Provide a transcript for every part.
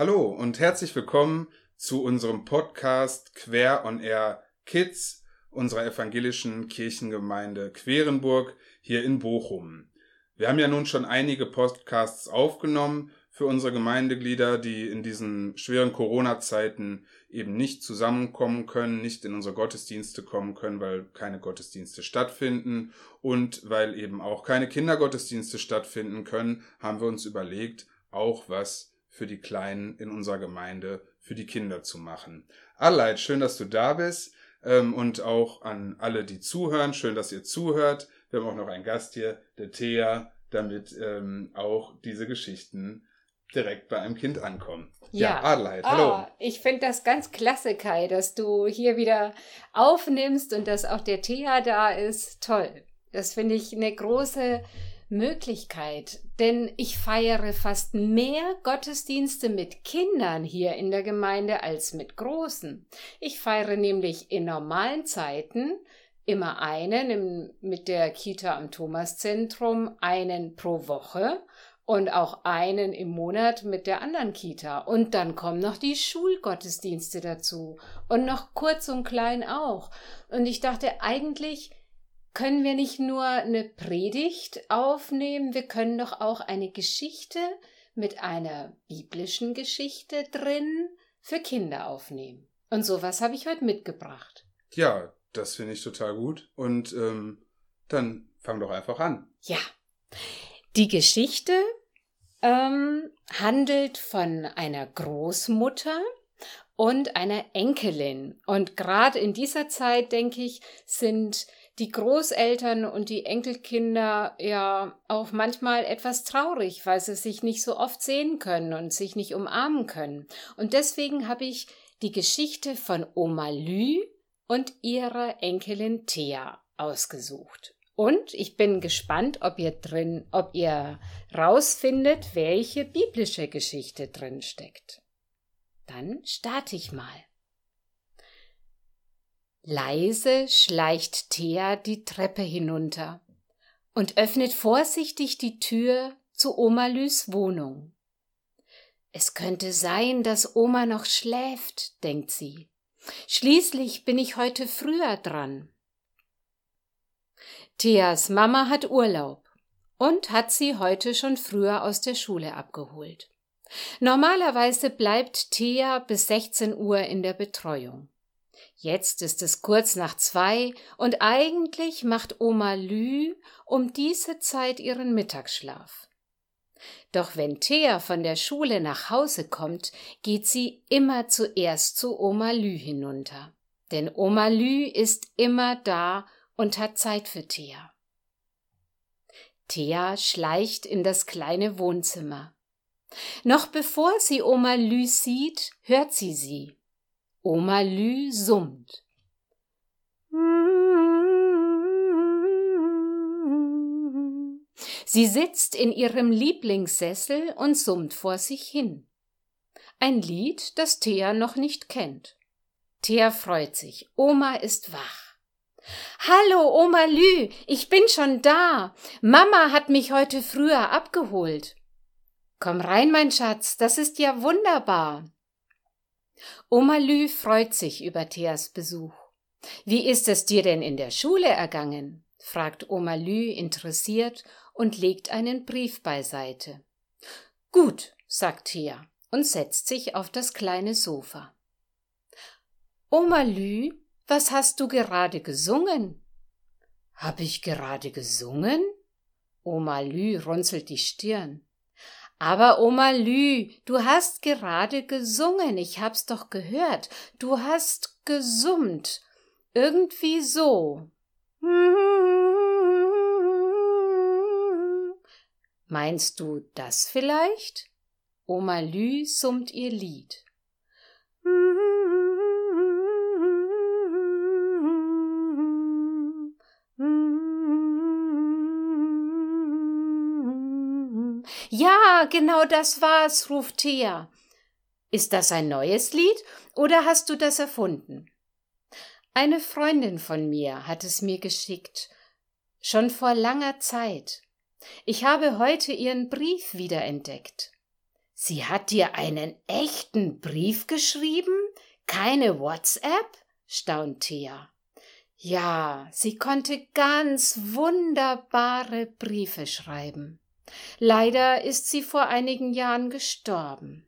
Hallo und herzlich willkommen zu unserem Podcast Quer on Air Kids unserer evangelischen Kirchengemeinde Querenburg hier in Bochum. Wir haben ja nun schon einige Podcasts aufgenommen für unsere Gemeindeglieder, die in diesen schweren Corona-Zeiten eben nicht zusammenkommen können, nicht in unsere Gottesdienste kommen können, weil keine Gottesdienste stattfinden und weil eben auch keine Kindergottesdienste stattfinden können, haben wir uns überlegt, auch was für die Kleinen in unserer Gemeinde, für die Kinder zu machen. Alleid, schön, dass du da bist ähm, und auch an alle, die zuhören. Schön, dass ihr zuhört. Wir haben auch noch einen Gast hier, der Thea, damit ähm, auch diese Geschichten direkt bei einem Kind ankommen. Ja, ja Adelheid, hallo. Oh, ich finde das ganz klasse, Kai, dass du hier wieder aufnimmst und dass auch der Thea da ist. Toll. Das finde ich eine große Möglichkeit, denn ich feiere fast mehr Gottesdienste mit Kindern hier in der Gemeinde als mit großen. Ich feiere nämlich in normalen Zeiten immer einen mit der Kita am Thomaszentrum, einen pro Woche und auch einen im Monat mit der anderen Kita. Und dann kommen noch die Schulgottesdienste dazu und noch kurz und klein auch. Und ich dachte eigentlich, können wir nicht nur eine Predigt aufnehmen, wir können doch auch eine Geschichte mit einer biblischen Geschichte drin für Kinder aufnehmen. Und sowas habe ich heute mitgebracht. Ja, das finde ich total gut. Und ähm, dann fang doch einfach an. Ja. Die Geschichte ähm, handelt von einer Großmutter und einer Enkelin. Und gerade in dieser Zeit, denke ich, sind die Großeltern und die Enkelkinder ja auch manchmal etwas traurig, weil sie sich nicht so oft sehen können und sich nicht umarmen können. Und deswegen habe ich die Geschichte von Oma Lü und ihrer Enkelin Thea ausgesucht. Und ich bin gespannt, ob ihr drin, ob ihr rausfindet, welche biblische Geschichte drin steckt. Dann starte ich mal. Leise schleicht Thea die Treppe hinunter und öffnet vorsichtig die Tür zu Oma Lüs Wohnung. Es könnte sein, dass Oma noch schläft, denkt sie. Schließlich bin ich heute früher dran. Theas Mama hat Urlaub und hat sie heute schon früher aus der Schule abgeholt. Normalerweise bleibt Thea bis 16 Uhr in der Betreuung. Jetzt ist es kurz nach zwei und eigentlich macht Oma Lü um diese Zeit ihren Mittagsschlaf. Doch wenn Thea von der Schule nach Hause kommt, geht sie immer zuerst zu Oma Lü hinunter. Denn Oma Lü ist immer da und hat Zeit für Thea. Thea schleicht in das kleine Wohnzimmer. Noch bevor sie Oma Lü sieht, hört sie sie. Oma Lü summt. Sie sitzt in ihrem Lieblingssessel und summt vor sich hin. Ein Lied, das Thea noch nicht kennt. Thea freut sich. Oma ist wach. Hallo, Oma Lü, ich bin schon da. Mama hat mich heute früher abgeholt. Komm rein, mein Schatz, das ist ja wunderbar. Oma Lü freut sich über Theas Besuch. Wie ist es dir denn in der Schule ergangen? fragt Oma Lü interessiert und legt einen Brief beiseite. Gut, sagt Thea und setzt sich auf das kleine Sofa. Oma Lü, was hast du gerade gesungen? Hab ich gerade gesungen? Oma Lü runzelt die Stirn. Aber Oma Lü, du hast gerade gesungen, ich hab's doch gehört. Du hast gesummt. Irgendwie so. Meinst du das vielleicht? Oma Lü summt ihr Lied. Ja, genau das war's, ruft Thea. Ist das ein neues Lied oder hast du das erfunden? Eine Freundin von mir hat es mir geschickt, schon vor langer Zeit. Ich habe heute ihren Brief wiederentdeckt. Sie hat dir einen echten Brief geschrieben? Keine WhatsApp? staunt Thea. Ja, sie konnte ganz wunderbare Briefe schreiben. Leider ist sie vor einigen Jahren gestorben.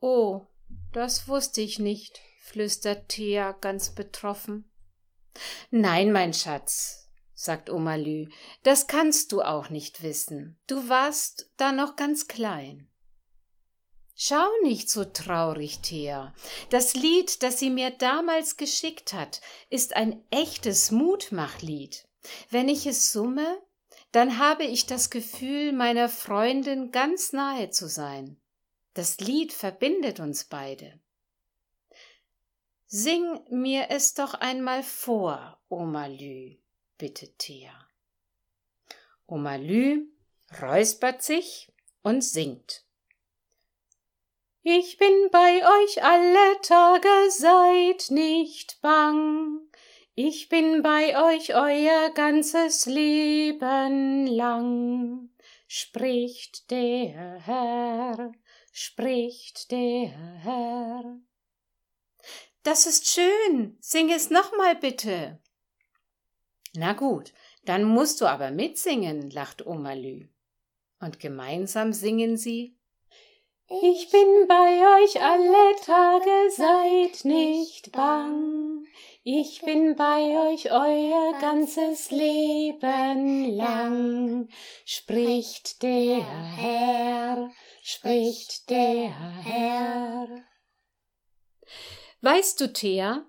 Oh, das wusste ich nicht, flüstert Thea ganz betroffen. Nein, mein Schatz, sagt Oma Lü, das kannst du auch nicht wissen. Du warst da noch ganz klein. Schau nicht so traurig, Thea. Das Lied, das sie mir damals geschickt hat, ist ein echtes Mutmachlied. Wenn ich es summe, dann habe ich das Gefühl, meiner Freundin ganz nahe zu sein. Das Lied verbindet uns beide. Sing mir es doch einmal vor, Oma Lü bittet Thea. Oma Lü räuspert sich und singt. Ich bin bei euch alle Tage, seid nicht bang. Ich bin bei euch euer ganzes Leben lang, spricht der Herr, spricht der Herr. Das ist schön, sing es nochmal bitte. Na gut, dann musst du aber mitsingen, lacht Oma Lü. Und gemeinsam singen sie Ich bin bei euch alle Tage, seid nicht bang. Ich bin bei euch euer ganzes Leben lang, spricht der Herr, spricht der Herr. Weißt du, Thea,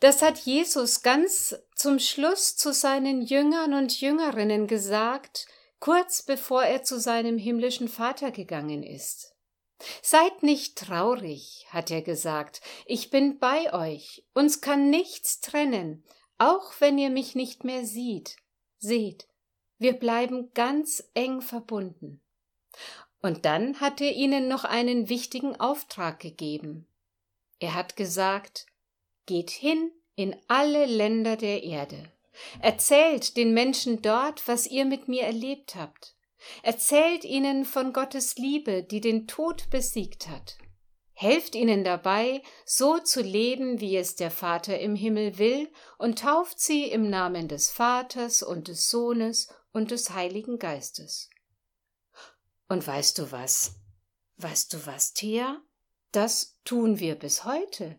das hat Jesus ganz zum Schluss zu seinen Jüngern und Jüngerinnen gesagt, kurz bevor er zu seinem himmlischen Vater gegangen ist. Seid nicht traurig, hat er gesagt, ich bin bei euch, uns kann nichts trennen, auch wenn ihr mich nicht mehr sieht. Seht, wir bleiben ganz eng verbunden. Und dann hat er ihnen noch einen wichtigen Auftrag gegeben. Er hat gesagt, Geht hin in alle Länder der Erde. Erzählt den Menschen dort, was ihr mit mir erlebt habt. Erzählt ihnen von Gottes Liebe, die den Tod besiegt hat. Helft ihnen dabei, so zu leben, wie es der Vater im Himmel will, und tauft sie im Namen des Vaters und des Sohnes und des Heiligen Geistes. Und weißt du was? Weißt du was, Thea? Das tun wir bis heute.